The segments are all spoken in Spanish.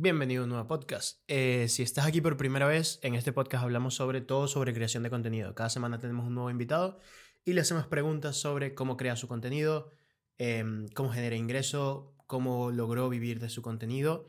Bienvenido a un nuevo podcast. Eh, si estás aquí por primera vez, en este podcast hablamos sobre todo sobre creación de contenido. Cada semana tenemos un nuevo invitado y le hacemos preguntas sobre cómo crea su contenido, em, cómo genera ingreso, cómo logró vivir de su contenido.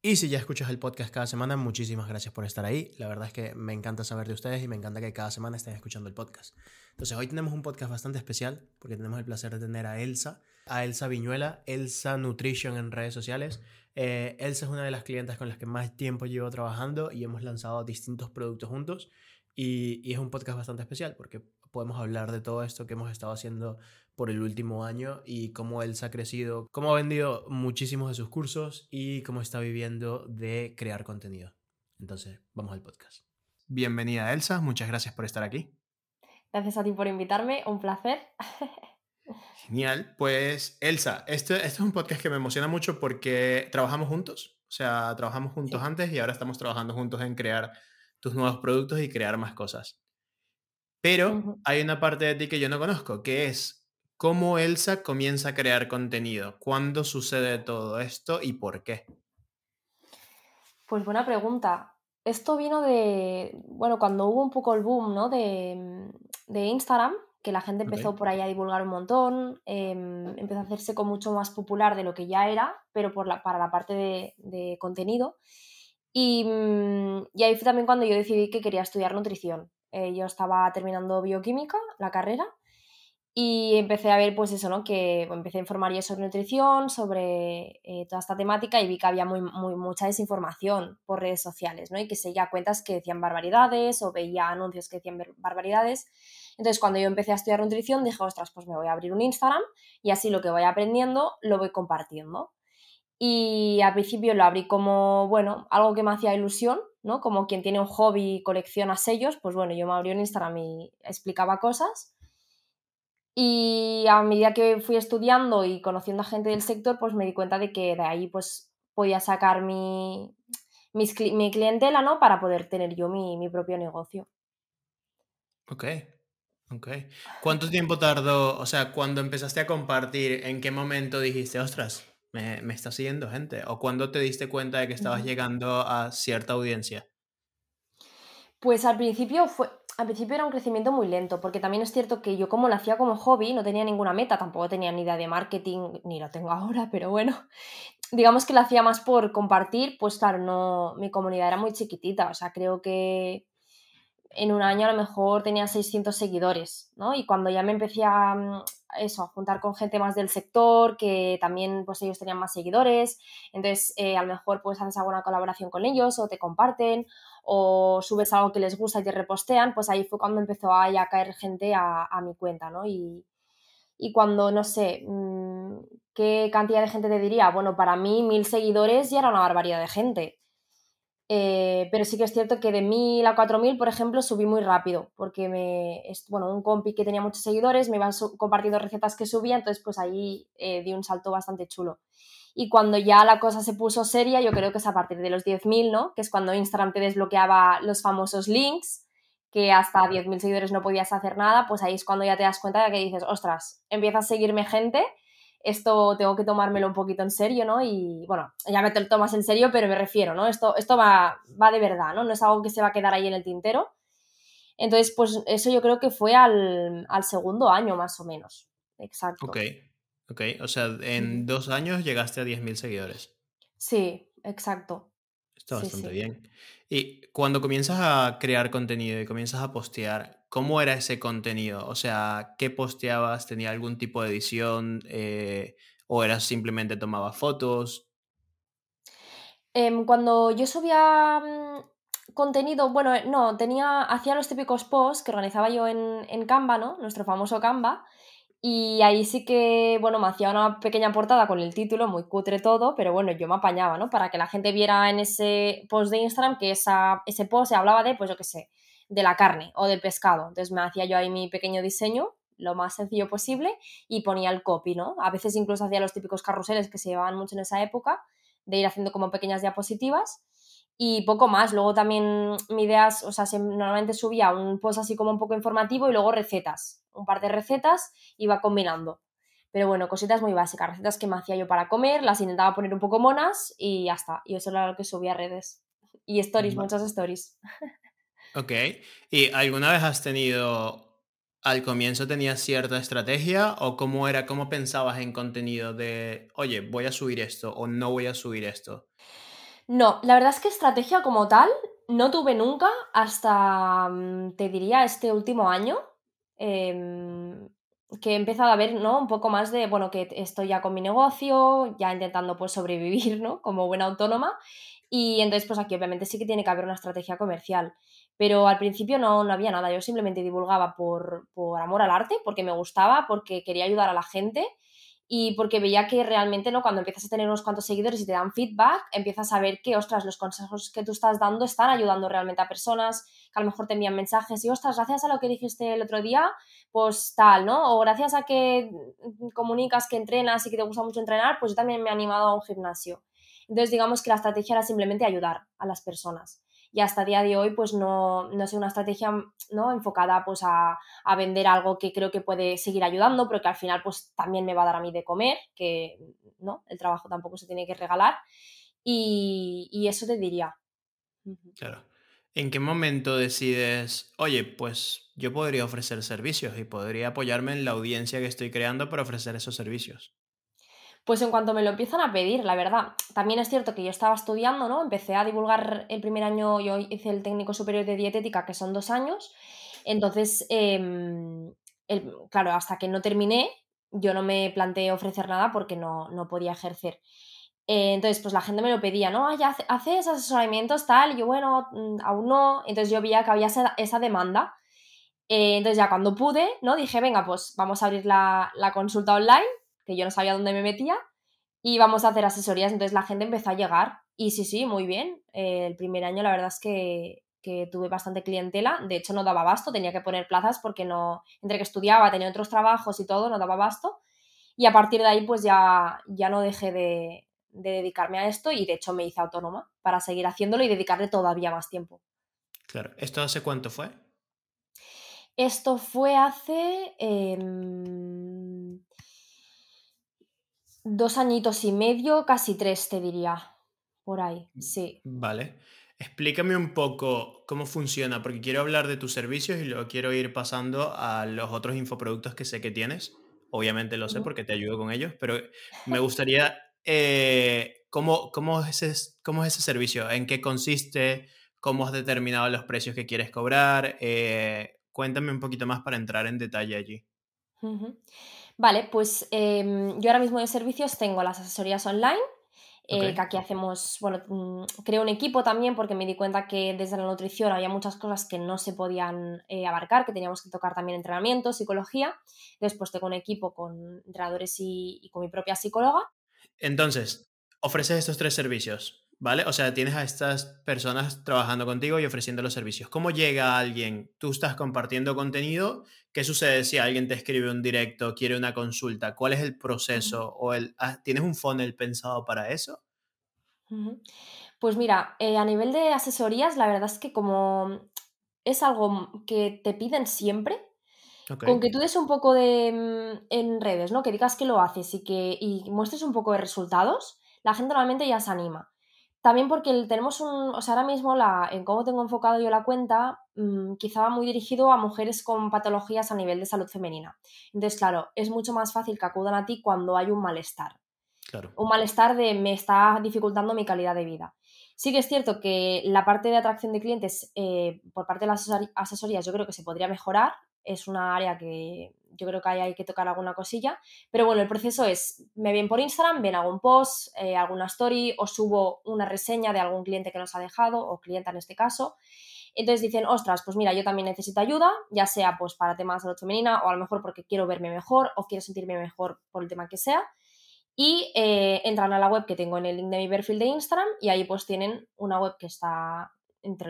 Y si ya escuchas el podcast cada semana, muchísimas gracias por estar ahí. La verdad es que me encanta saber de ustedes y me encanta que cada semana estén escuchando el podcast. Entonces, hoy tenemos un podcast bastante especial porque tenemos el placer de tener a Elsa, a Elsa Viñuela, Elsa Nutrition en redes sociales. Eh, Elsa es una de las clientes con las que más tiempo llevo trabajando y hemos lanzado distintos productos juntos. Y, y es un podcast bastante especial porque podemos hablar de todo esto que hemos estado haciendo por el último año y cómo Elsa ha crecido, cómo ha vendido muchísimos de sus cursos y cómo está viviendo de crear contenido. Entonces, vamos al podcast. Bienvenida Elsa, muchas gracias por estar aquí. Gracias a ti por invitarme, un placer. Genial, pues Elsa, este, este, es un podcast que me emociona mucho porque trabajamos juntos, o sea, trabajamos juntos antes y ahora estamos trabajando juntos en crear tus nuevos productos y crear más cosas. Pero hay una parte de ti que yo no conozco, que es ¿Cómo Elsa comienza a crear contenido? ¿Cuándo sucede todo esto y por qué? Pues buena pregunta. Esto vino de, bueno, cuando hubo un poco el boom, ¿no? De, Instagram, que la gente empezó por ahí a divulgar un montón, em, empezó a hacerse con mucho más popular de lo que ya era, pero por la, para la parte de, contenido. Y, mm, y, ahí fue también cuando yo decidí que quería estudiar nutrición. Eh, yo estaba terminando bioquímica, la carrera, y empecé a ver, pues eso, ¿no? Que empecé a informar yo sobre nutrición, sobre eh, toda esta temática y vi que había muy, muy, mucha desinformación por redes sociales, ¿no? Y que seguía cuentas que decían barbaridades o veía anuncios que decían barbaridades. Entonces, cuando yo empecé a estudiar nutrición, dije, ostras, pues me voy a abrir un Instagram y así lo que voy aprendiendo lo voy compartiendo. Y al principio lo abrí como, bueno, algo que me hacía ilusión, ¿no? Como quien tiene un hobby y colecciona sellos, pues bueno, yo me abrí un Instagram y explicaba cosas y a medida que fui estudiando y conociendo a gente del sector, pues me di cuenta de que de ahí pues podía sacar mi, mi clientela, ¿no? Para poder tener yo mi, propio negocio. Ok, ok. ¿Cuánto tiempo tardó, o sea, cuando empezaste a compartir, en qué momento dijiste, ostras, me, me está siguiendo gente? ¿O cuándo te diste cuenta de que estabas llegando a cierta audiencia? Pues al principio fue, al principio era un crecimiento muy lento, porque también es cierto que yo como lo hacía como hobby, no tenía ninguna meta, tampoco tenía ni idea de marketing, ni lo tengo ahora, pero bueno, digamos que lo hacía más por compartir, pues claro, no, mi comunidad era muy chiquitita, o sea, creo que en un año a lo mejor tenía 600 seguidores, ¿no? Y cuando ya me empecé a, mm, eso, a juntar con gente más del sector, que también pues ellos tenían más seguidores, entonces eh, a lo mejor pues haces alguna colaboración con ellos o te comparten o subes algo que les gusta y te repostean, pues ahí fue cuando empezó a, caer gente a, mi cuenta, ¿no? Y, cuando, no sé, mm, ¿qué cantidad de gente te diría? Bueno, para mí mil seguidores ya era una barbaridad de gente. Eh, pero sí que es cierto que de mil a cuatro mil, por ejemplo, subí muy rápido, porque me, bueno, un compi que tenía muchos seguidores me iban compartiendo recetas que subía, entonces pues ahí eh, di un salto bastante chulo. Y cuando ya la cosa se puso seria, yo creo que es a partir de los 10.000, ¿no? Que es cuando Instagram te desbloqueaba los famosos links, que hasta 10.000 seguidores no podías hacer nada, pues ahí es cuando ya te das cuenta de que dices, ostras, empieza a seguirme gente, esto tengo que tomármelo un poquito en serio, ¿no? Y bueno, ya me te lo tomas en serio, pero me refiero, ¿no? Esto, esto va, va de verdad, ¿no? No es algo que se va a quedar ahí en el tintero. Entonces, pues eso yo creo que fue al, al segundo año más o menos. Exacto. Ok. Ok, o sea, en dos años llegaste a 10.000 seguidores. Sí, exacto. Está bastante bien. Y cuando comienzas a crear contenido y comienzas a postear, ¿cómo era ese contenido? O sea, ¿qué posteabas? ¿Tenía algún tipo de edición? Eh, ¿O eras simplemente tomaba fotos? Em, cuando yo subía mm, contenido, bueno, no, tenía, hacía los típicos posts que organizaba yo en, en Canva, ¿no? Nuestro famoso Canva. Y ahí sí que, bueno, me hacía una pequeña portada con el título, muy cutre todo, pero bueno, yo me apañaba, ¿no? Para que la gente viera en ese post de Instagram que esa, ese post se hablaba de, pues yo qué sé, de la carne o del pescado. Entonces me hacía yo ahí mi pequeño diseño, lo más sencillo posible, y ponía el copy, ¿no? A veces incluso hacía los típicos carruseles que se llevaban mucho en esa época, de ir haciendo como pequeñas diapositivas y poco más. Luego también mi idea, o sea, normalmente subía un post así como un poco informativo y luego recetas, un par de recetas va combinando. Pero bueno, cositas muy básicas, recetas que me hacía yo para comer, las intentaba poner un poco monas y ya está. Y eso era lo que subía a redes. Y stories, muchas stories. Ok. ¿Y alguna vez has tenido, al comienzo tenías cierta estrategia o cómo era, cómo pensabas en contenido de, oye, voy a subir esto o no voy a subir esto? No, la verdad es que estrategia como tal no tuve nunca hasta, mm, te diría, este último año. Em, que he empezado a ver, ¿no? Un poco más de, bueno, que estoy ya con mi negocio, ya intentando pues sobrevivir, ¿no? Como buena autónoma. Y entonces, pues aquí obviamente sí que tiene que haber una estrategia comercial. Pero al principio no, no había nada, yo simplemente divulgaba por, por amor al arte, porque me gustaba, porque quería ayudar a la gente y porque veía que realmente no cuando empiezas a tener unos cuantos seguidores y te dan feedback, empiezas a ver que, ostras, los consejos que tú estás dando están ayudando realmente a personas que a lo mejor te envían mensajes y, ostras, gracias a lo que dijiste el otro día, pues tal, ¿no? O gracias a que comunicas que entrenas y que te gusta mucho entrenar, pues yo también me he animado a un gimnasio. Entonces, digamos que la estrategia era simplemente ayudar a las personas. Y hasta día de hoy pues no, no sé una estrategia ¿no? enfocada pues a, vender algo que creo que puede seguir ayudando pero que al final pues también me va a dar a mí de comer que no el trabajo tampoco se tiene que regalar. Y, eso te diría. Claro. ¿En qué momento decides, oye, pues yo podría ofrecer servicios y podría apoyarme en la audiencia que estoy creando para ofrecer esos servicios? Pues en cuanto me lo empiezan a pedir, la verdad. También es cierto que yo estaba estudiando, ¿no? Empecé a divulgar el primer año, yo hice el técnico superior de dietética, que son dos años. Entonces, em, claro, hasta que no terminé, yo no me planteé ofrecer nada porque no, podía ejercer. Eh, entonces, pues la gente me lo pedía, ¿no? ya haces asesoramientos, tal. Y yo, bueno, mm, aún no. Entonces yo veía que había esa, demanda. Eh, entonces ya cuando pude, ¿no? Dije, venga, pues vamos a abrir la, la consulta online que yo no sabía dónde me metía, y vamos a hacer asesorías. Entonces la gente empezó a llegar y sí, sí, muy bien. Eh, el primer año la verdad es que, tuve bastante clientela, de hecho no daba abasto, tenía que poner plazas porque no, entre que estudiaba, tenía otros trabajos y todo, no daba abasto. Y a partir de ahí pues ya, ya no dejé de, de dedicarme a esto y de hecho me hice autónoma para seguir haciéndolo y dedicarle todavía más tiempo. Claro, ¿esto hace cuánto fue? Esto fue hace... Em, Dos añitos y medio, casi tres, te diría. Por ahí, mm, sí. Vale. Explícame un poco cómo funciona, porque quiero hablar de tus servicios y luego quiero ir pasando a los otros infoproductos que sé que tienes. Obviamente lo sé porque te ayudo con ellos, pero me gustaría, eh, ¿cómo, cómo, es ese, ¿cómo es ese servicio? ¿En qué consiste? ¿Cómo has determinado los precios que quieres cobrar? Eh, cuéntame un poquito más para entrar en detalle allí. Vale, pues em, yo ahora mismo de servicios tengo las asesorías online, eh, que aquí hacemos, bueno, mm, creo un equipo también porque me di cuenta que desde la nutrición había muchas cosas que no se podían eh, abarcar, que teníamos que tocar también entrenamiento, psicología. Después tengo un equipo con entrenadores y con mi propia psicóloga. Entonces, ofreces estos tres servicios. ¿Vale? O sea, tienes a estas personas trabajando contigo y ofreciendo los servicios. ¿Cómo llega alguien? Tú estás compartiendo contenido. ¿Qué sucede si alguien te escribe un directo, quiere una consulta? ¿Cuál es el proceso? ¿O el, ah, ¿Tienes un funnel pensado para eso? Pues mira, eh, a nivel de asesorías, la verdad es que como es algo que te piden siempre, con que tú des un poco de mm, en redes, ¿no? Que digas que lo haces y que y muestres un poco de resultados, la gente normalmente ya se anima. También porque tenemos un, o sea, ahora mismo la, en cómo tengo enfocado yo la cuenta, mm, quizá muy dirigido a mujeres con patologías a nivel de salud femenina. Entonces, claro, es mucho más fácil que acudan a ti cuando hay un malestar. Claro. Un malestar de me está dificultando mi calidad de vida. Sí que es cierto que la parte de atracción de clientes eh, por parte de las asesorías yo creo que se podría mejorar. Es una área que yo creo que ahí hay que tocar alguna cosilla. Pero bueno, el proceso es, me ven por Instagram, ven algún post, eh, alguna story o subo una reseña de algún cliente que nos ha dejado o clienta en este caso. Entonces dicen, ostras, pues mira, yo también necesito ayuda, ya sea pues para temas de salud femenina o a lo mejor porque quiero verme mejor o quiero sentirme mejor por el tema que sea. Y eh, entran a la web que tengo en el link de mi perfil de Instagram y ahí pues tienen una web que está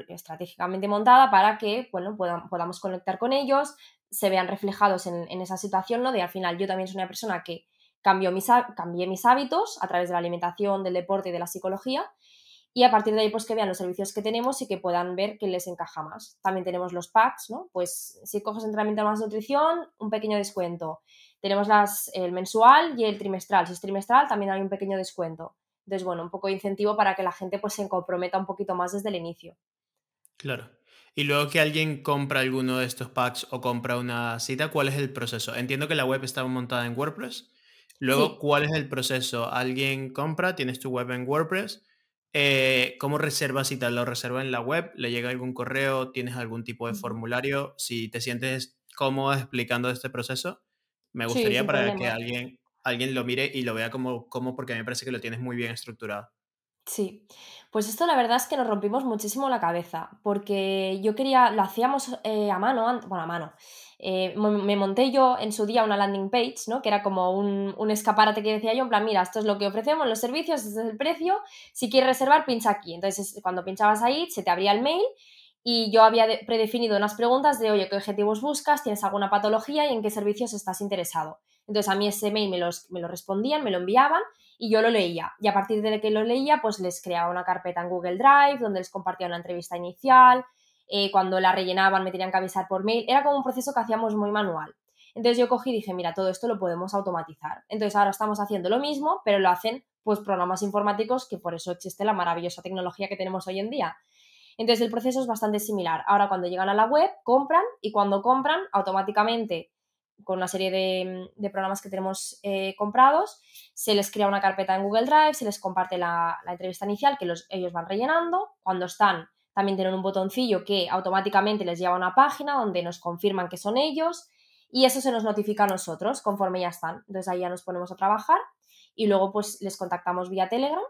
estratégicamente montada para que bueno, podamos conectar con ellos, se vean reflejados en, esa situación, ¿no? De al final yo también soy una persona que cambió mis, cambié mis hábitos a través de la alimentación, del deporte y de la psicología y a partir de ahí pues que vean los servicios que tenemos y que puedan ver qué les encaja más. También tenemos los packs, ¿no? Pues si coges entrenamiento más nutrición, un pequeño descuento. Tenemos las, el mensual y el trimestral. Si es trimestral, también hay un pequeño descuento. Entonces, bueno, un poco de incentivo para que la gente pues se comprometa un poquito más desde el inicio. Claro. Y luego que alguien compra alguno de estos packs o compra una cita, ¿cuál es el proceso? Entiendo que la web está montada en WordPress. Luego, ¿cuál es el proceso? Alguien compra, tienes tu web en WordPress. Eh, ¿Cómo reservas cita? ¿Lo reserva en la web? ¿Le llega algún correo? ¿Tienes algún tipo de formulario? Si te sientes cómodo explicando este proceso, me gustaría para que alguien, alguien lo mire y lo vea como, como, porque me parece que lo tienes muy bien estructurado. Sí, pues esto la verdad es que nos rompimos muchísimo la cabeza, porque yo quería, lo hacíamos eh, a mano, bueno, a mano. Eh, me monté yo en su día una landing page, ¿no? Que era como un, un, escaparate que decía yo, en plan, mira, esto es lo que ofrecemos, los servicios, este es el precio, si quieres reservar, pincha aquí. Entonces, cuando pinchabas ahí, se te abría el mail y yo había predefinido unas preguntas de, oye, ¿qué objetivos buscas? ¿Tienes alguna patología y en qué servicios estás interesado? Entonces a mí ese mail me, los, me lo respondían, me lo enviaban y yo lo leía. Y a partir de que lo leía, pues les creaba una carpeta en Google Drive donde les compartía una entrevista inicial. Eh, cuando la rellenaban me tenían que avisar por mail. Era como un proceso que hacíamos muy manual. Entonces yo cogí y dije, mira, todo esto lo podemos automatizar. Entonces ahora estamos haciendo lo mismo, pero lo hacen pues programas informáticos que por eso existe la maravillosa tecnología que tenemos hoy en día. Entonces el proceso es bastante similar. Ahora cuando llegan a la web, compran y cuando compran, automáticamente con una serie de, programas que tenemos eh, comprados, se les crea una carpeta en Google Drive, se les comparte la, entrevista inicial que ellos van rellenando. Cuando están, también tienen un botoncillo que automáticamente les lleva a una página donde nos confirman que son ellos y eso se nos notifica a nosotros conforme ya están. Entonces ahí ya nos ponemos a trabajar y luego pues les contactamos vía Telegram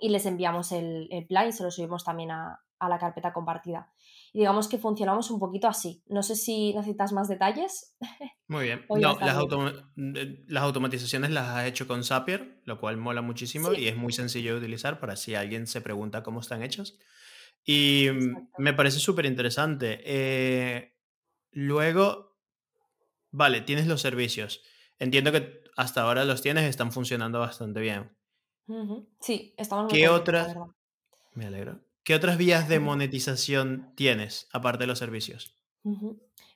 y les enviamos el, plan y se lo subimos también a, la carpeta compartida. Y digamos que funcionamos un poquito así. No sé si necesitas más detalles. Muy bien. No, las, automatizaciones las has hecho con Zapier, lo cual mola muchísimo y es muy sencillo de utilizar para si alguien se pregunta cómo están hechos. Y me parece súper interesante. Eh, luego, vale, tienes los servicios. Entiendo que hasta ahora los tienes, están funcionando bastante bien. Sí, estamos muy ¿Qué otras? Me alegro. ¿Qué otras vías de monetización tienes, aparte de los servicios?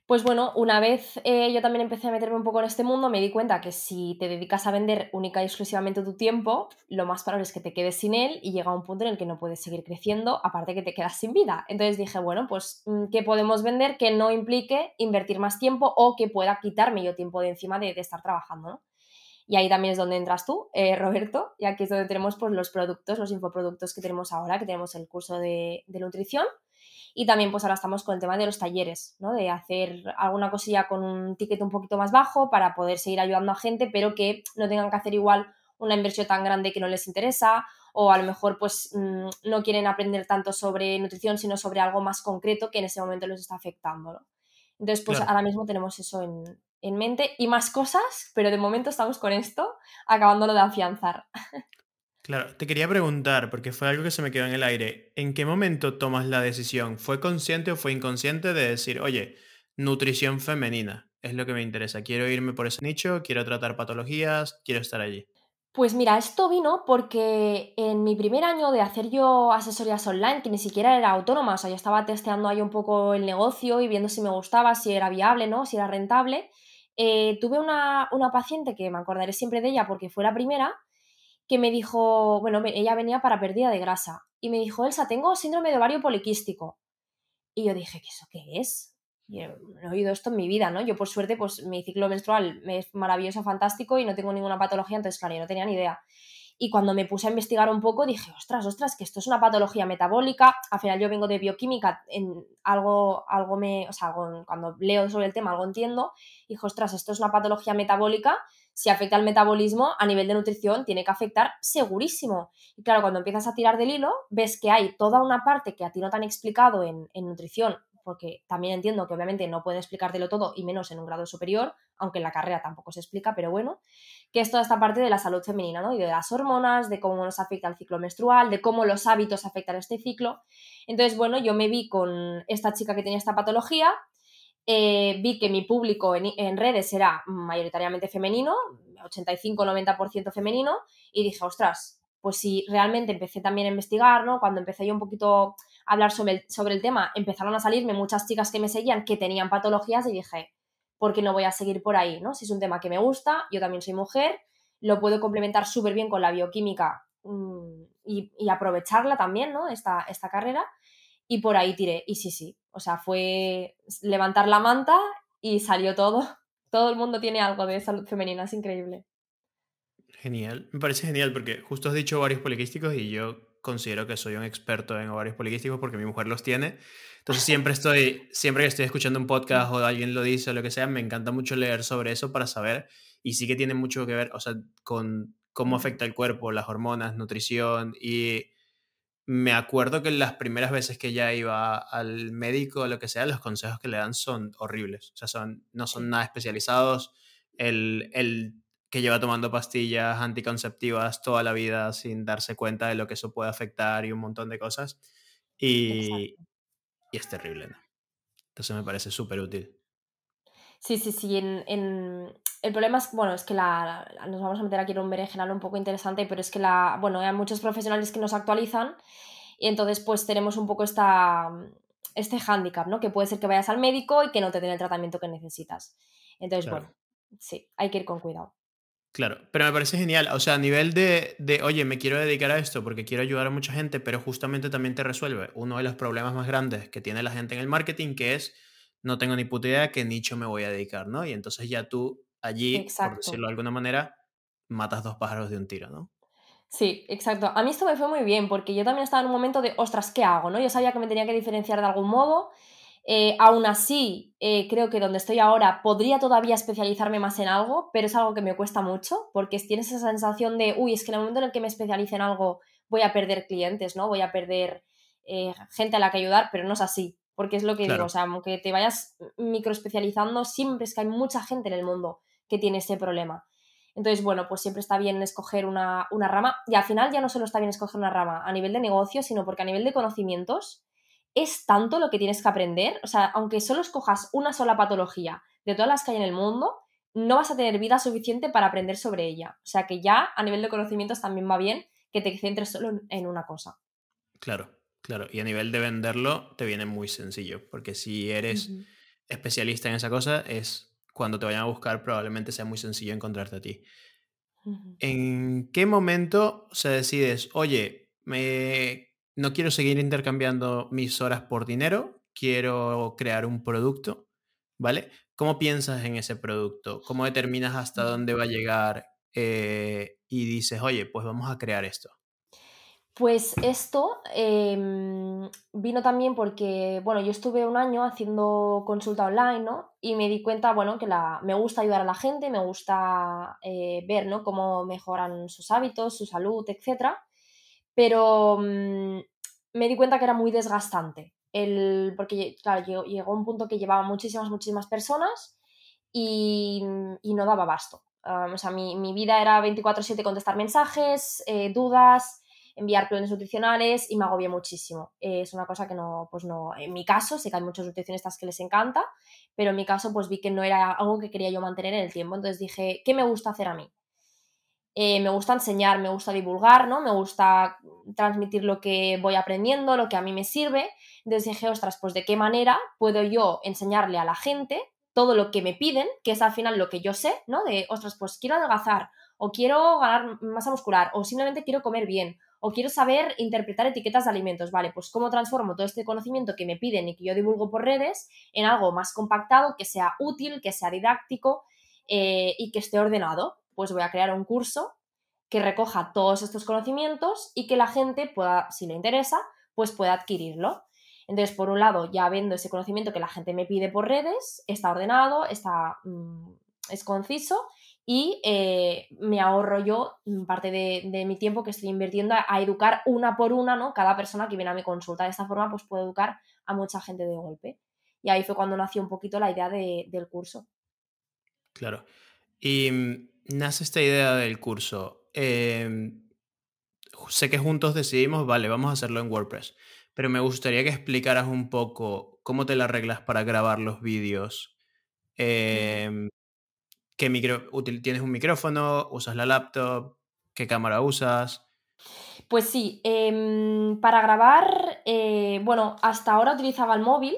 Pues bueno, una vez eh, yo también empecé a meterme un poco en este mundo, me di cuenta que si te dedicas a vender única y exclusivamente tu tiempo, lo más probable es que te quedes sin él y llega un punto en el que no puedes seguir creciendo, aparte que te quedas sin vida. Entonces dije, bueno, pues mm, ¿qué podemos vender que no implique invertir más tiempo o que pueda quitarme yo tiempo de encima de, de estar trabajando? ¿no? Y ahí también es donde entras tú, eh, Roberto, y aquí es donde tenemos pues, los productos, los infoproductos que tenemos ahora, que tenemos el curso de, nutrición. Y también pues ahora estamos con el tema de los talleres, ¿no? De hacer alguna cosilla con un ticket un poquito más bajo para poder seguir ayudando a gente, pero que no tengan que hacer igual una inversión tan grande que no les interesa o a lo mejor pues mm, no quieren aprender tanto sobre nutrición, sino sobre algo más concreto que en ese momento les está afectando, ¿no? Entonces, pues ahora mismo tenemos eso en, en mente y más cosas, pero de momento estamos con esto, acabándolo de afianzar. Claro, te quería preguntar, porque fue algo que se me quedó en el aire, ¿en qué momento tomas la decisión? ¿Fue consciente o fue inconsciente de decir, oye, nutrición femenina es lo que me interesa, quiero irme por ese nicho, quiero tratar patologías, quiero estar allí? Pues mira, esto vino porque en mi primer año de hacer yo asesorías online, que ni siquiera era autónoma, o sea, yo estaba testeando ahí un poco el negocio y viendo si me gustaba, si era viable, ¿no? Si era rentable. Eh, tuve una, paciente que me acordaré siempre de ella porque fue la primera, que me dijo, bueno, ella venía para pérdida de grasa y me dijo, Elsa, tengo síndrome de ovario poliquístico. Y yo dije, ¿qué eso qué es? no he oído esto en mi vida, ¿no? Yo por suerte, pues mi ciclo menstrual es maravilloso, fantástico y no tengo ninguna patología, entonces claro, yo no tenía ni idea. Y cuando me puse a investigar un poco dije, ostras, ostras, que esto es una patología metabólica. Al final yo vengo de bioquímica, en algo, algo me, o sea, cuando leo sobre el tema algo entiendo. Dije, ostras, esto es una patología metabólica. Si afecta al metabolismo a nivel de nutrición, tiene que afectar segurísimo. Y claro, cuando empiezas a tirar del hilo, ves que hay toda una parte que a ti no te han explicado en, en nutrición porque también entiendo que obviamente no puede explicártelo todo y menos en un grado superior, aunque en la carrera tampoco se explica, pero bueno, que es toda esta parte de la salud femenina, ¿no? Y de las hormonas, de cómo nos afecta el ciclo menstrual, de cómo los hábitos afectan este ciclo. Entonces, bueno, yo me vi con esta chica que tenía esta patología, eh, vi que mi público en, en, redes era mayoritariamente femenino, 85-90% femenino, y dije, ostras, pues si realmente empecé también a investigar, ¿no? Cuando empecé yo un poquito hablar sobre el, sobre el tema, empezaron a salirme muchas chicas que me seguían que tenían patologías y dije, porque no voy a seguir por ahí, ¿no? Si es un tema que me gusta, yo también soy mujer, lo puedo complementar súper bien con la bioquímica mm, y, aprovecharla también, ¿no? Esta, esta carrera. Y por ahí tiré. Y sí, sí. O sea, fue levantar la manta y salió todo. Todo el mundo tiene algo de salud femenina, es increíble. Genial, me parece genial porque justo has dicho ovarios poliquísticos y yo considero que soy un experto en ovarios poliquísticos porque mi mujer los tiene. Entonces siempre estoy, siempre que estoy escuchando un podcast o alguien lo dice o lo que sea, me encanta mucho leer sobre eso para saber y sí que tiene mucho que ver, o sea, con cómo afecta el cuerpo, las hormonas, nutrición y me acuerdo que las primeras veces que ya iba al médico o lo que sea, los consejos que le dan son horribles. O sea, son, no son nada especializados. El, el que lleva tomando pastillas anticonceptivas toda la vida sin darse cuenta de lo que eso puede afectar y un montón de cosas. Y, y es terrible, ¿no? Entonces me parece súper útil. Sí, sí, sí. En, El problema es, bueno, es que la, nos vamos a meter aquí en un berenjenal un poco interesante, pero es que la, bueno, hay muchos profesionales que nos actualizan y entonces pues tenemos un poco esta, este hándicap, ¿no? Que puede ser que vayas al médico y que no te den el tratamiento que necesitas. Entonces, bueno, sí, hay que ir con cuidado. Claro, pero me parece genial. O sea, a nivel de, de, oye, me quiero dedicar a esto porque quiero ayudar a mucha gente, pero justamente también te resuelve uno de los problemas más grandes que tiene la gente en el marketing, que es no tengo ni puta idea a qué nicho me voy a dedicar, ¿no? Y entonces ya tú allí, por decirlo de alguna manera, matas dos pájaros de un tiro, ¿no? Sí, exacto. A mí esto me fue muy bien porque yo también estaba en un momento de, ostras, ¿qué hago? ¿no? Yo sabía que me tenía que diferenciar de algún modo. Eh, aún así, eh, creo que donde estoy ahora podría todavía especializarme más en algo, pero es algo que me cuesta mucho porque tienes esa sensación de, uy, es que en el momento en el que me especialice en algo voy a perder clientes, ¿no? Voy a perder eh, gente a la que ayudar, pero no es así. Porque es lo que digo, o sea, aunque te vayas microespecializando, siempre es que hay mucha gente en el mundo que tiene ese problema. Entonces, bueno, pues siempre está bien escoger una, rama y al final ya no solo está bien escoger una rama a nivel de negocio, sino porque a nivel de conocimientos es tanto lo que tienes que aprender, o sea, aunque solo escojas una sola patología de todas las que hay en el mundo, no vas a tener vida suficiente para aprender sobre ella. O sea que ya a nivel de conocimientos también va bien que te centres solo en una cosa. Claro. Claro, y a nivel de venderlo te viene muy sencillo, porque si eres especialista en esa cosa, es cuando te vayan a buscar probablemente sea muy sencillo encontrarte a ti. ¿En qué momento se decides, oye, me... no quiero seguir intercambiando mis horas por dinero, quiero crear un producto, ¿vale? ¿Cómo piensas en ese producto? ¿Cómo determinas hasta dónde va a llegar? Eh, y dices, oye, pues vamos a crear esto. Pues esto em, vino también porque, bueno, yo estuve un año haciendo consulta online, ¿no? Y me di cuenta, bueno, que la, me gusta ayudar a la gente, me gusta eh, ver, ¿no? Cómo mejoran sus hábitos, su salud, etc. Pero mm, me di cuenta que era muy desgastante, el, porque, claro, llegó, un punto que llevaba muchísimas, muchísimas personas y, no daba basto. o sea, mi, mi, vida era 24/7 contestar mensajes, eh, dudas enviar planes nutricionales y me agobié muchísimo. es una cosa que no, pues no, en mi caso, sé que hay muchos nutricionistas que les encanta, pero en mi caso pues vi que no era algo que quería yo mantener en el tiempo, entonces dije, ¿qué me gusta hacer a mí? Eh, me gusta enseñar, me gusta divulgar, ¿no? Me gusta transmitir lo que voy aprendiendo, lo que a mí me sirve. Entonces dije, ostras, pues de qué manera puedo yo enseñarle a la gente todo lo que me piden, que es al final lo que yo sé, ¿no? De, ostras, pues quiero adelgazar, o quiero ganar masa muscular, o simplemente quiero comer bien, o quiero saber interpretar etiquetas de alimentos, ¿vale? Pues cómo transformo todo este conocimiento que me piden y que yo divulgo por redes en algo más compactado, que sea útil, que sea didáctico eh, y que esté ordenado. Pues voy a crear un curso que recoja todos estos conocimientos y que la gente pueda, si le interesa, pues pueda adquirirlo. Entonces, por un lado, ya vendo ese conocimiento que la gente me pide por redes, está ordenado, está, mm, es conciso y eh, me ahorro yo parte de, mi tiempo que estoy invirtiendo a, educar una por una, ¿no? Cada persona que viene a mi consulta. De esta forma, pues puedo educar a mucha gente de golpe. Y ahí fue cuando nació un poquito la idea del curso. Claro. Y mm, nace esta idea del curso. Em, sé que juntos decidimos, vale, vamos a hacerlo en WordPress. Pero me gustaría que explicaras un poco cómo te la arreglas para grabar los vídeos. Eh, ¿Qué micro, ¿Tienes un micrófono? ¿Usas la laptop? ¿Qué cámara usas? Pues sí, em, para grabar, eh, bueno, hasta ahora utilizaba el móvil,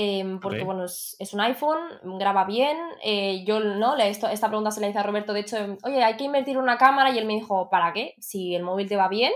em, porque bueno, es, un iPhone, graba bien. Eh, yo no, esta, esta pregunta se la hice a Roberto, de hecho, oye, hay que invertir una cámara y él me dijo, ¿para qué? Si el móvil te va bien,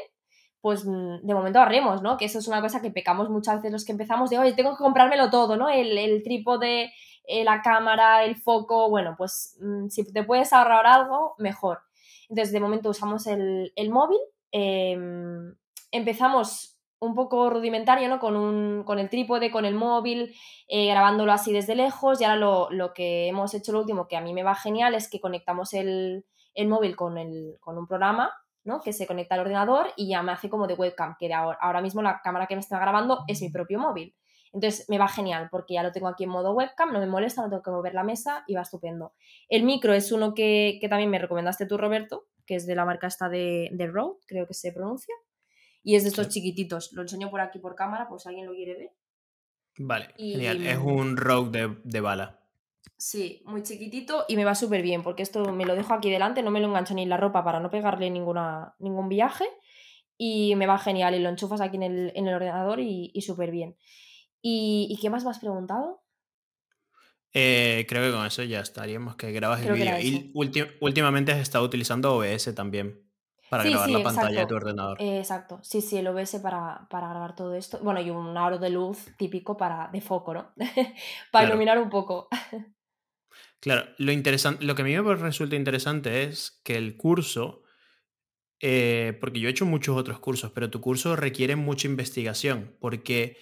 pues mm, de momento ahorremos, ¿no? Que eso es una cosa que pecamos muchas veces los que empezamos de, oye, tengo que comprármelo todo, ¿no? El, el trípode, eh, la cámara, el foco, bueno, pues mm, si te puedes ahorrar algo, mejor. Entonces, de momento usamos el, el móvil. Em, empezamos un poco rudimentario, ¿no? Con, un, con el trípode, con el móvil, eh, grabándolo así desde lejos. Y ahora lo, lo, que hemos hecho lo último, que a mí me va genial, es que conectamos el, el móvil con, el, con un programa ¿no? que se conecta al ordenador y ya me hace como de webcam, que ahora, ahora, mismo la cámara que me está grabando es mi propio móvil. Entonces me va genial porque ya lo tengo aquí en modo webcam, no me molesta, no tengo que mover la mesa y va estupendo. El micro es uno que, que también me recomendaste tú, Roberto, que es de la marca esta de, de Rode, creo que se pronuncia. Y es de estos chiquititos. Lo enseño por aquí por cámara, por si alguien lo quiere ver. Vale, genial. Es un Rode de, bala. Sí, muy chiquitito y me va súper bien porque esto me lo dejo aquí delante, no me lo engancho ni en la ropa para no pegarle ninguna, ningún viaje y me va genial y lo enchufas aquí en el, en el ordenador y, y súper bien. ¿Y, qué más me has preguntado? Eh, creo que con eso ya estaríamos, que grabas el vídeo. Y últimamente has estado utilizando OBS también. Para grabar la pantalla de tu ordenador. exacto, sí, sí, el OBS para, para, grabar todo esto. Bueno, y un aro de luz típico para, de foco, ¿no? para iluminar un poco. claro, lo, interesante, lo que a mí me resulta interesante es que el curso, eh, porque yo he hecho muchos otros cursos, pero tu curso requiere mucha investigación, porque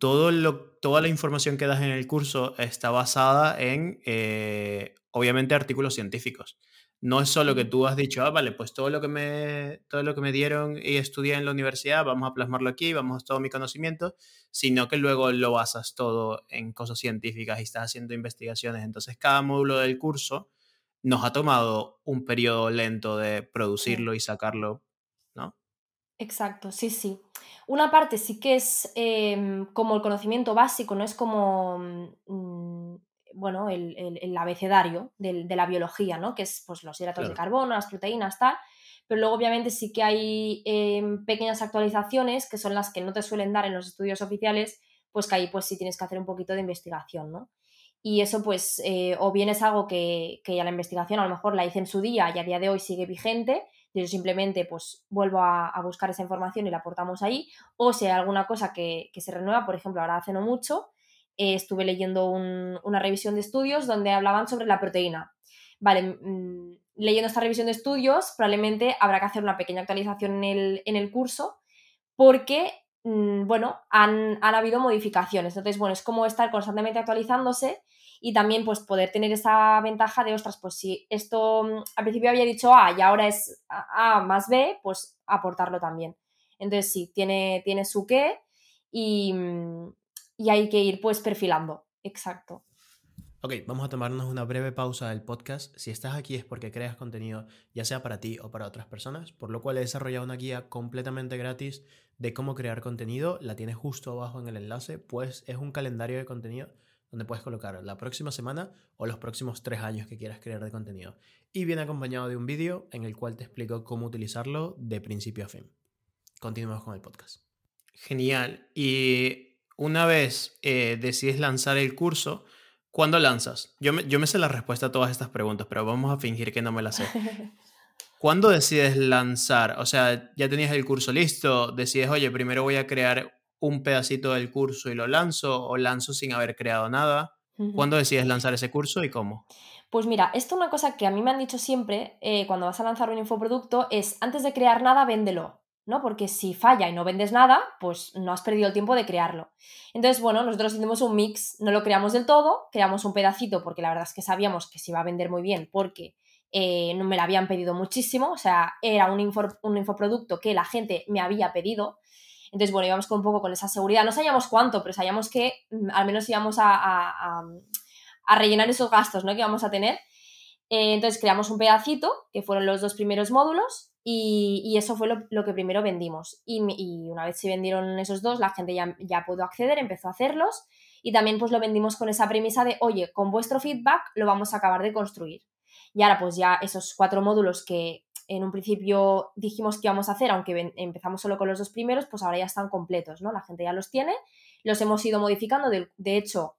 todo lo, toda la información que das en el curso está basada en, eh, obviamente, artículos científicos. No es solo que tú has dicho, ah, vale, pues todo lo que me, todo lo que me dieron y estudié en la universidad, vamos a plasmarlo aquí, vamos a todo mi conocimiento, sino que luego lo basas todo en cosas científicas y estás haciendo investigaciones. Entonces, cada módulo del curso nos ha tomado un periodo lento de producirlo y sacarlo, ¿no? Exacto, sí, sí. Una parte sí que es em, como el conocimiento básico, no es como, mm, bueno, el, abecedario de, la biología, ¿no? Que es pues, los hidratos de carbono, las proteínas, tal. Pero luego obviamente sí que hay em, pequeñas actualizaciones que son las que no te suelen dar en los estudios oficiales, pues que ahí pues sí tienes que hacer un poquito de investigación, ¿no? Y eso pues eh, o bien es algo que, que ya la investigación a lo mejor la hice en su día y a día de hoy sigue vigente, yo simplemente pues vuelvo a, buscar esa información y la aportamos ahí, o si hay alguna cosa que, se renueva, por ejemplo, ahora hace no mucho, eh, estuve leyendo una revisión de estudios donde hablaban sobre la proteína. Vale, leyendo esta revisión de estudios, probablemente habrá que hacer una pequeña actualización en el, curso porque, mm, bueno, han, han habido modificaciones. Entonces, bueno, es como estar constantemente actualizándose y también pues poder tener esa ventaja de, ostras, pues si esto mm, al principio había dicho A y ahora es A más B, pues aportarlo también. Entonces sí, tiene, tiene su qué y, mm, y hay que ir pues perfilando. Exacto. Ok, vamos a tomarnos una breve pausa del podcast. Si estás aquí es porque creas contenido, ya sea para ti o para otras personas, por lo cual he desarrollado una guía completamente gratis de cómo crear contenido. La tienes justo abajo en el enlace, pues es un calendario de contenido donde puedes colocar la próxima semana o los próximos tres años que quieras crear de contenido. Y viene acompañado de un vídeo en el cual te explico cómo utilizarlo de principio a fin. Continuamos con el podcast. Genial. Y una vez eh, decides lanzar el curso, ¿cuándo lanzas? Yo me, yo me sé la respuesta a todas estas preguntas, pero vamos a fingir que no me la sé. ¿Cuándo decides lanzar? O sea, ya tenías el curso listo, decides, oye, primero voy a crear un pedacito del curso y lo lanzo o lanzo sin haber creado nada? ¿Cuándo decides lanzar ese curso y cómo? Pues mira, esto es una cosa que a mí me han dicho siempre eh, cuando vas a lanzar un infoproducto es antes de crear nada, véndelo. ¿No? Porque si falla y no vendes nada, pues no has perdido el tiempo de crearlo. Entonces, bueno, nosotros hicimos un mix, no lo creamos del todo, creamos un pedacito porque la verdad es que sabíamos que se iba a vender muy bien porque eh, me lo habían pedido muchísimo, o sea, era un, un infoproducto que la gente me había pedido entonces, bueno, íbamos con un poco con esa seguridad. No sabíamos cuánto, pero sabíamos que mm, al menos íbamos a, rellenar esos gastos ¿no? que íbamos a tener. Eh, entonces creamos un pedacito, que fueron los dos primeros módulos, y, eso fue lo, que primero vendimos. Y, una vez se vendieron esos dos, la gente ya, ya pudo acceder, empezó a hacerlos, y también pues lo vendimos con esa premisa de, oye, con vuestro feedback lo vamos a acabar de construir. Y ahora pues ya esos cuatro módulos que en un principio dijimos que íbamos a hacer, aunque empezamos solo con los dos primeros, pues ahora ya están completos, ¿no? La gente ya los tiene, los hemos ido modificando, de, de hecho,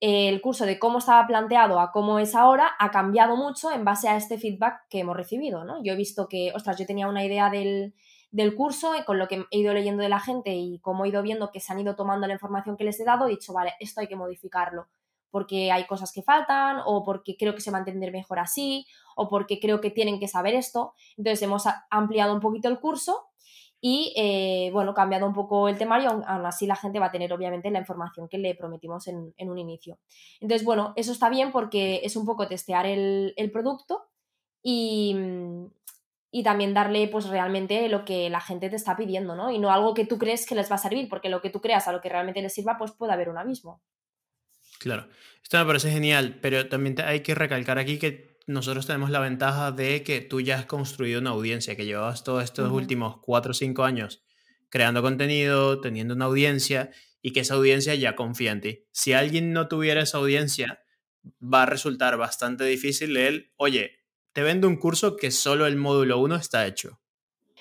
el curso de cómo estaba planteado a cómo es ahora ha cambiado mucho en base a este feedback que hemos recibido, ¿no? Yo he visto que, ostras, yo tenía una idea del, del curso y con lo que he ido leyendo de la gente y como he ido viendo que se han ido tomando la información que les he dado, he dicho, vale, esto hay que modificarlo porque hay cosas que faltan o porque creo que se va a entender mejor así o porque creo que tienen que saber esto. Entonces hemos ampliado un poquito el curso y, eh, bueno, cambiado un poco el temario, aún así la gente va a tener obviamente la información que le prometimos en, un inicio. Entonces, bueno, eso está bien porque es un poco testear el, producto y, y también darle pues realmente lo que la gente te está pidiendo, ¿no? Y no algo que tú crees que les va a servir, porque lo que tú creas a lo que realmente les sirva, pues puede haber un abismo. Claro, esto me parece genial, pero también hay que recalcar aquí que nosotros tenemos la ventaja de que tú ya has construido una audiencia, que llevabas todos estos últimos cuatro o cinco años creando contenido, teniendo una audiencia y que esa audiencia ya confía en ti. Si alguien no tuviera esa audiencia, va a resultar bastante difícil el, oye, te vendo un curso que solo el módulo 1 está hecho.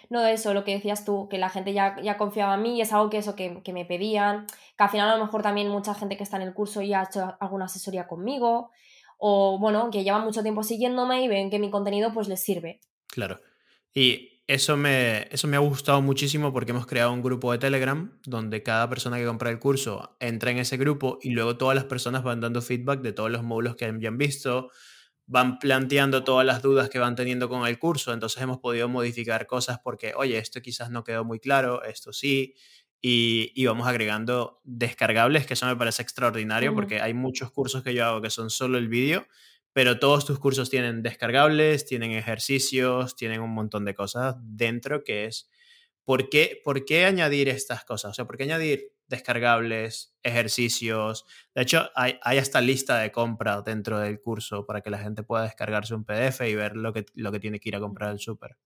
No, eso, lo que decías tú, que la gente ya, ya confiaba en mí y es algo que eso que, que, me pedían, que al final a lo mejor también mucha gente que está en el curso ya ha hecho alguna asesoría conmigo, o bueno, que llevan mucho tiempo siguiéndome y ven que mi contenido pues les sirve. Claro. Y eso me, eso me ha gustado muchísimo porque hemos creado un grupo de Telegram donde cada persona que compra el curso entra en ese grupo y luego todas las personas van dando feedback de todos los módulos que han visto, van planteando todas las dudas que van teniendo con el curso, entonces hemos podido modificar cosas porque, oye, esto quizás no quedó muy claro, esto sí, y, vamos agregando descargables, que eso me parece extraordinario porque hay muchos cursos que yo hago que son solo el vídeo, pero todos tus cursos tienen descargables, tienen ejercicios, tienen un montón de cosas dentro que es, ¿por qué, ¿por qué añadir estas cosas? O sea, ¿por qué añadir descargables, ejercicios. De hecho, hay, hay, hasta lista de compra dentro del curso para que la gente pueda descargarse un PDF y ver lo que, lo que tiene que ir a comprar al súper.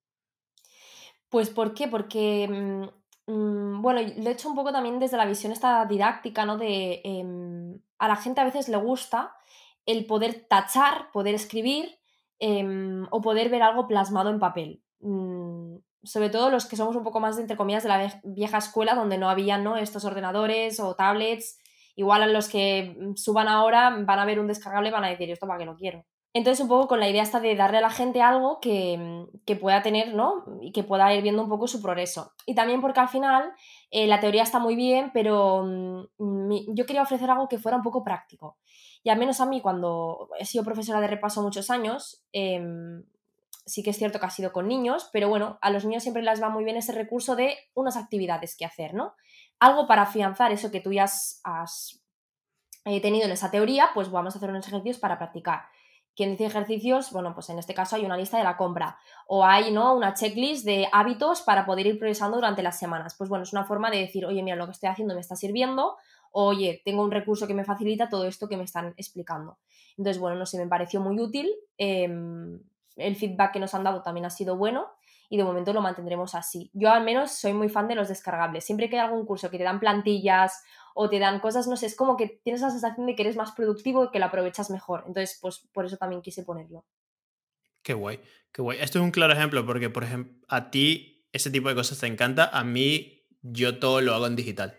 Pues ¿por qué? Porque, mm, bueno, lo he hecho un poco también desde la visión esta didáctica, ¿no? De em, a la gente a veces le gusta el poder tachar, poder escribir em, o poder ver algo plasmado en papel. Mm, sobre todo los que somos un poco más, entre comillas, de la vieja escuela, donde no había ¿no? estos ordenadores o tablets. Igual a los que mm, suban ahora van a ver un descargable y van a decir, esto para qué lo quiero. Entonces, un poco con la idea esta de darle a la gente algo que, mm, que, pueda tener, ¿no? Y que pueda ir viendo un poco su progreso. Y también porque al final eh, la teoría está muy bien, pero mm, yo quería ofrecer algo que fuera un poco práctico. Y al menos a mí, cuando he sido profesora de repaso muchos años, em, sí que es cierto que ha sido con niños, pero bueno, a los niños siempre les va muy bien ese recurso de unas actividades que hacer, ¿no? Algo para afianzar eso que tú ya has, eh, tenido en esa teoría, pues vamos a hacer unos ejercicios para practicar. Quien dice ejercicios, bueno, pues en este caso hay una lista de la compra o hay, ¿no? Una checklist de hábitos para poder ir progresando durante las semanas. Pues bueno, es una forma de decir, oye, mira, lo que estoy haciendo me está sirviendo, oye, tengo un recurso que me facilita todo esto que me están explicando. Entonces, bueno, no sé, me pareció muy útil. Em, el feedback que nos han dado también ha sido bueno y de momento lo mantendremos así. Yo al menos soy muy fan de los descargables. Siempre que hay algún curso que te dan plantillas o te dan cosas, no sé, es como que tienes la sensación de que eres más productivo y que lo aprovechas mejor. Entonces, pues por eso también quise ponerlo. Qué guay, qué guay. Esto es un claro ejemplo porque, por ejemplo, a ti ese tipo de cosas te encanta, a mí yo todo lo hago en digital.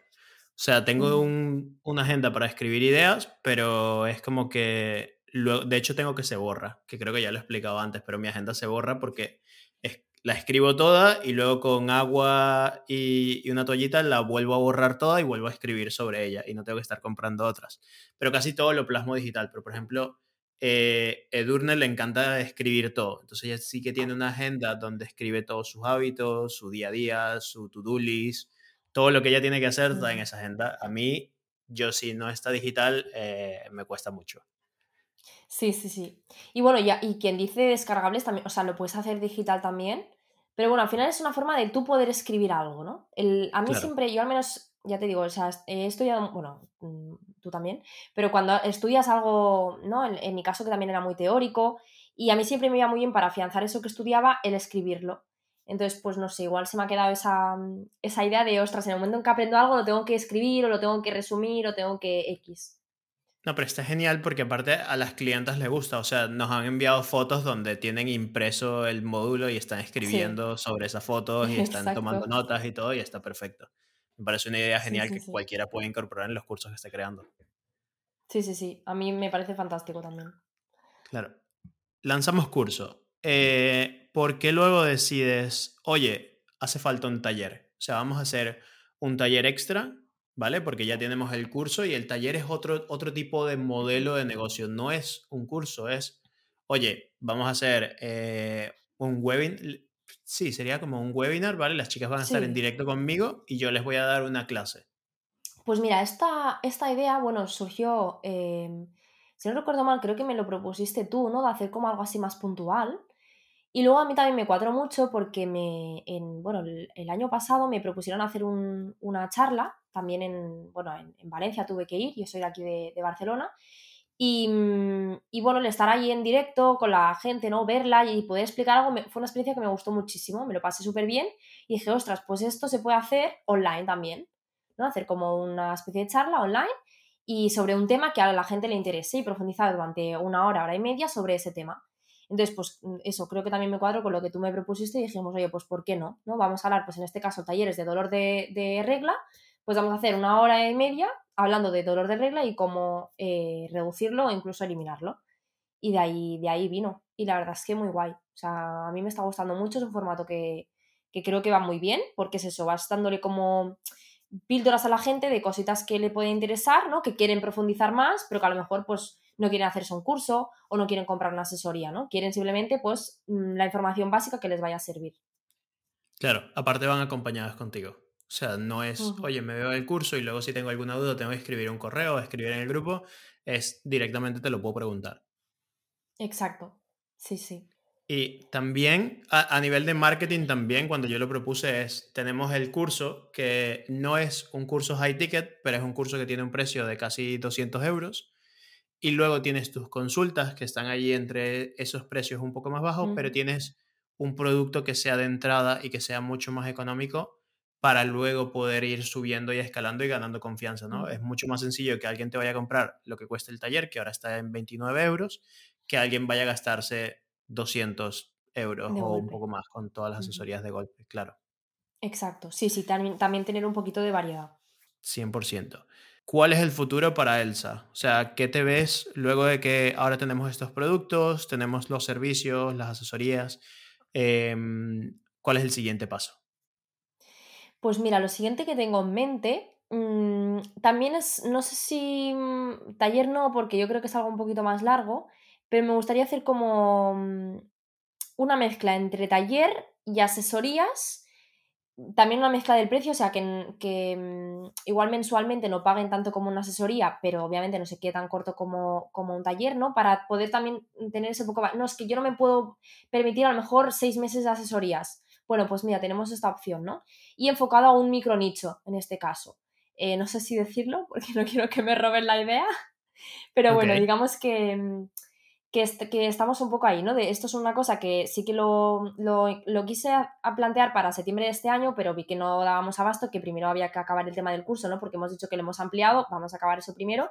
O sea, tengo una agenda para escribir ideas, pero es como que de hecho, tengo que se borra, que creo que ya lo he explicado antes, pero mi agenda se borra porque la escribo toda y luego con agua y, una toallita la vuelvo a borrar toda y vuelvo a escribir sobre ella y no tengo que estar comprando otras. Pero casi todo lo plasmo digital. Pero, por ejemplo, eh, Edurne le encanta escribir todo. Entonces ella sí que tiene una agenda donde escribe todos sus hábitos, su día a día, su to-do list, todo lo que ella tiene que hacer está en esa agenda. A mí, yo si no está digital, eh, me cuesta mucho. Sí, sí, sí. Y bueno, ya, y quien dice descargables también, o sea, lo puedes hacer digital también. Pero bueno, al final es una forma de tú poder escribir algo, ¿no? El, a mí siempre, yo al menos, ya te digo, o sea, he estudiado, bueno, mm, tú también, pero cuando estudias algo, ¿no? En, mi caso que también era muy teórico, y a mí siempre me iba muy bien para afianzar eso que estudiaba, el escribirlo. Entonces, pues no sé, igual se me ha quedado esa, esa idea de, ostras, en el momento en que aprendo algo lo tengo que escribir o lo tengo que resumir o tengo que X. No, pero está genial porque aparte a las clientas les gusta, o sea, nos han enviado fotos donde tienen impreso el módulo y están escribiendo sobre esas fotos y están tomando notas y todo y está perfecto. Me parece una idea genial que cualquiera puede incorporar en los cursos que esté creando. Sí, sí, sí, a mí me parece fantástico también. Claro. Lanzamos curso. Eh, ¿Por qué luego decides, oye, hace falta un taller? O sea, vamos a hacer un taller extra ¿vale? Porque ya tenemos el curso y el taller es otro, otro tipo de modelo de negocio. No es un curso, es, oye, vamos a hacer eh, un webinar. Sí, sería como un webinar, ¿vale? Las chicas van a estar en directo conmigo y yo les voy a dar una clase. Pues mira, esta, esta idea, bueno, surgió, em, si no recuerdo mal, creo que me lo propusiste tú, ¿no? De hacer como algo así más puntual. Y luego a mí también me cuadró mucho porque me, en, bueno, el, año pasado me propusieron hacer una charla, también en, bueno, en, Valencia tuve que ir, yo soy de aquí de, Barcelona, y, y, bueno, el estar ahí en directo con la gente, ¿no? Verla y poder explicar algo, fue una experiencia que me gustó muchísimo, me lo pasé súper bien y dije, ostras, pues esto se puede hacer online también, ¿no? Hacer como una especie de charla online y sobre un tema que a la gente le interese y profundizar durante una hora, hora y media sobre ese tema. Entonces, pues mm, eso, creo que también me cuadro con lo que tú me propusiste y dijimos, oye, pues ¿por qué no? ¿no? Vamos a hablar, pues en este caso, talleres de dolor de, regla, pues vamos a hacer una hora y media hablando de dolor de regla y cómo eh, reducirlo o incluso eliminarlo. Y de ahí, de ahí vino. Y la verdad es que muy guay. O sea, a mí me está gustando mucho, es un formato que, que creo que va muy bien, porque es eso, vas dándole como píldoras a la gente de cositas que le pueden interesar, ¿no? Que quieren profundizar más, pero que a lo mejor pues no quieren hacerse un curso o no quieren comprar una asesoría, ¿no? Quieren simplemente pues mm, la información básica que les vaya a servir. Claro, aparte van acompañadas contigo. O sea, no es, oye, me veo el curso y luego si tengo alguna duda tengo que escribir un correo, escribir en el grupo, es directamente te lo puedo preguntar. Exacto, sí, sí. Y también a, a, nivel de marketing, también cuando yo lo propuse es, tenemos el curso que no es un curso high ticket, pero es un curso que tiene un precio de casi 200 euros y luego tienes tus consultas que están allí entre esos precios un poco más bajos, pero tienes un producto que sea de entrada y que sea mucho más económico para luego poder ir subiendo y escalando y ganando confianza, ¿no? Es mucho más sencillo que alguien te vaya a comprar lo que cuesta el taller, que ahora está en 29 euros, que alguien vaya a gastarse 200 euros o un poco más con todas las asesorías de golpe, claro. Exacto, sí, sí, también, también tener un poquito de variedad. 100%. ¿Cuál es el futuro para Elsa? O sea, ¿qué te ves luego de que ahora tenemos estos productos, tenemos los servicios, las asesorías? Em, ¿Cuál es el siguiente paso? Pues mira, lo siguiente que tengo en mente mm, también es, no sé si mm, taller no, porque yo creo que es algo un poquito más largo, pero me gustaría hacer como mm, una mezcla entre taller y asesorías también una mezcla del precio, o sea, que, mm, igual mensualmente no paguen tanto como una asesoría, pero obviamente no se quede tan corto como, un taller, ¿no? Para poder también tener ese poco... No, es que yo no me puedo permitir a lo mejor seis meses de asesorías. Bueno, pues mira, tenemos esta opción, ¿no? Y enfocado a un micro nicho, en este caso. Eh, no sé si decirlo, porque no quiero que me roben la idea, pero bueno, digamos que que, estamos un poco ahí, ¿no? De esto es una cosa que sí que lo, lo, quise plantear para septiembre de este año, pero vi que no dábamos abasto, que primero había que acabar el tema del curso, ¿no? Porque hemos dicho que lo hemos ampliado, vamos a acabar eso primero.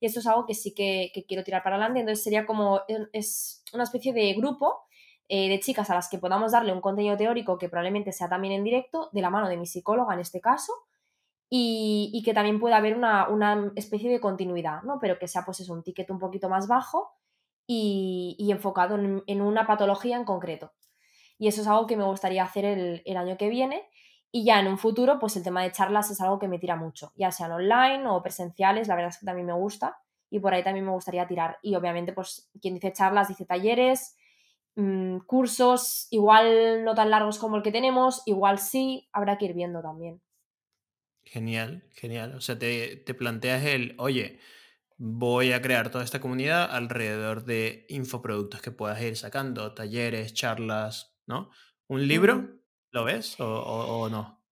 Y esto es algo que sí que, quiero tirar para adelante, entonces sería como, es una especie de grupo eh, de chicas a las que podamos darle un contenido teórico que probablemente sea también en directo, de la mano de mi psicóloga en este caso, y, y que también pueda haber una, una, especie de continuidad, ¿no? Pero que sea pues eso, un ticket un poquito más bajo y, enfocado en, una patología en concreto. Y eso es algo que me gustaría hacer el, año que viene. Y ya en un futuro, pues el tema de charlas es algo que me tira mucho, ya sean online o presenciales, la verdad es que también me gusta y por ahí también me gustaría tirar. Y obviamente, pues quien dice charlas dice talleres, mm, cursos, igual no tan largos como el que tenemos, igual sí, habrá que ir viendo también. Genial, genial. O sea, te, te planteas el, oye, voy a crear toda esta comunidad alrededor de infoproductos que puedas ir sacando, talleres, charlas, ¿no? ¿Un libro? ¿Lo ves o, no?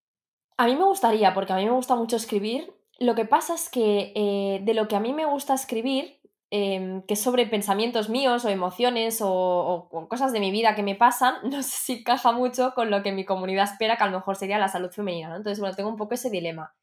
A mí me gustaría, porque a mí me gusta mucho escribir. Lo que pasa es que eh, de lo que a mí me gusta escribir, em, que es sobre pensamientos míos o emociones o, o, cosas de mi vida que me pasan, no sé si encaja mucho con lo que mi comunidad espera, que a lo mejor sería la salud femenina, ¿no? Entonces, bueno, tengo un poco ese dilema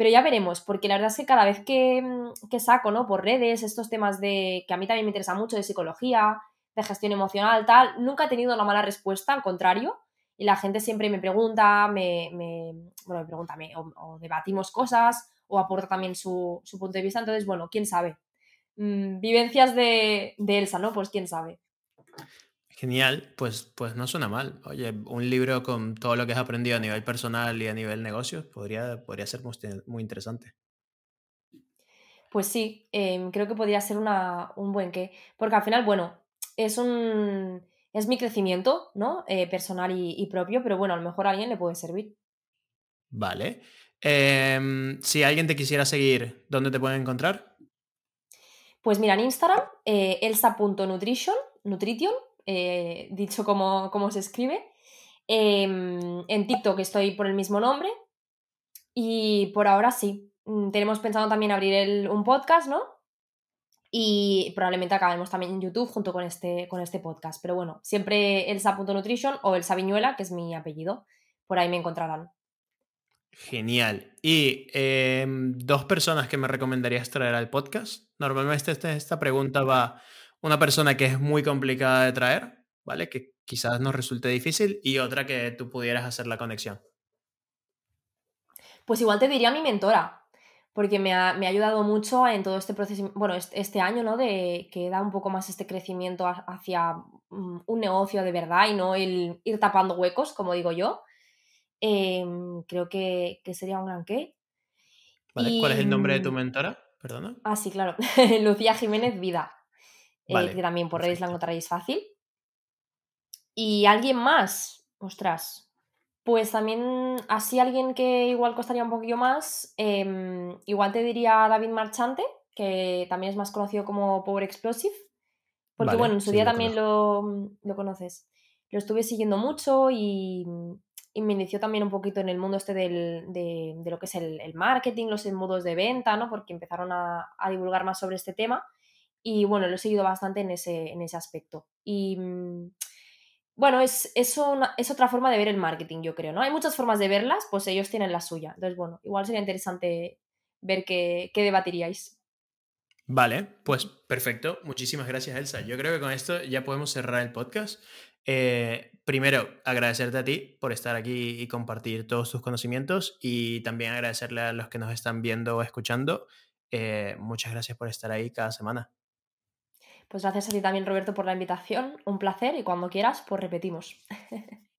Pero ya veremos, porque la verdad es que cada vez que, que saco, ¿no? Por redes, estos temas de que a mí también me interesa mucho de psicología, de gestión emocional, tal, nunca he tenido una mala respuesta, al contrario. Y la gente siempre me pregunta, me, me bueno, me pregunta, o, debatimos cosas, o aporta también su, su, punto de vista. Entonces, bueno, quién sabe. Mm, vivencias de, de, Elsa, ¿no? Pues quién sabe. Genial, pues, pues no suena mal. Oye, un libro con todo lo que has aprendido a nivel personal y a nivel negocios podría, podría ser muy, interesante. Pues sí, em, creo que podría ser una, un buen qué. Porque al final, bueno, es un. Es mi crecimiento, ¿no? Eh, personal y, propio, pero bueno, a lo mejor a alguien le puede servir. Vale. Em, si alguien te quisiera seguir, ¿dónde te pueden encontrar? Pues mira, en Instagram, eh, elsa.nutrition, nutrition, eh, dicho como, se escribe. Em, en TikTok estoy por el mismo nombre. Y por ahora sí. Mm, tenemos pensado también abrir un podcast, ¿no? Y probablemente acabemos también en YouTube junto con este, con este podcast. Pero bueno, siempre elsa.nutrition o Elsa Viñuela, que es mi apellido. Por ahí me encontrarán. Genial. Y em, dos personas que me recomendarías traer al podcast. Normalmente esta, esta pregunta va una persona que es muy complicada de traer, ¿vale? Que quizás nos resulte difícil y otra que tú pudieras hacer la conexión. Pues igual te diría mi mentora, porque me ha, ayudado mucho en todo este proceso, bueno, este, año, ¿no? De que da un poco más este crecimiento hacia mm, un negocio de verdad y no el ir tapando huecos, como digo yo. Em, creo que, sería un gran qué. ¿Cuál es el nombre de tu mm, mentora? Perdona. Ah, sí, claro. Lucía Jiménez Vida. Eh, que también por redes la encontraréis fácil. Y alguien más, ostras, pues también, así alguien que igual costaría un poquillo más, em, igual te diría David Marchante, que también es más conocido como Power Explosive, porque bueno, en su día también lo, conoces. Lo estuve siguiendo mucho y, me inició también un poquito en el mundo este de, lo que es el, marketing, los modos de venta, ¿no? Porque empezaron a, a, divulgar más sobre este tema y bueno, lo he seguido bastante en ese, en ese aspecto. Y mm, bueno, es, es, es otra forma de ver el marketing, yo creo, ¿no? Hay muchas formas de verlas, pues ellos tienen la suya. Entonces, bueno, igual sería interesante ver qué, qué debatiríais. Vale, pues perfecto. Muchísimas gracias, Elsa. Yo creo que con esto ya podemos cerrar el podcast. Eh, primero, agradecerte a ti por estar aquí y compartir todos tus conocimientos y también agradecerle a los que nos están viendo o escuchando. Eh, muchas gracias por estar ahí cada semana. Pues gracias a ti también, Roberto, por la invitación. Un placer y cuando quieras, pues repetimos.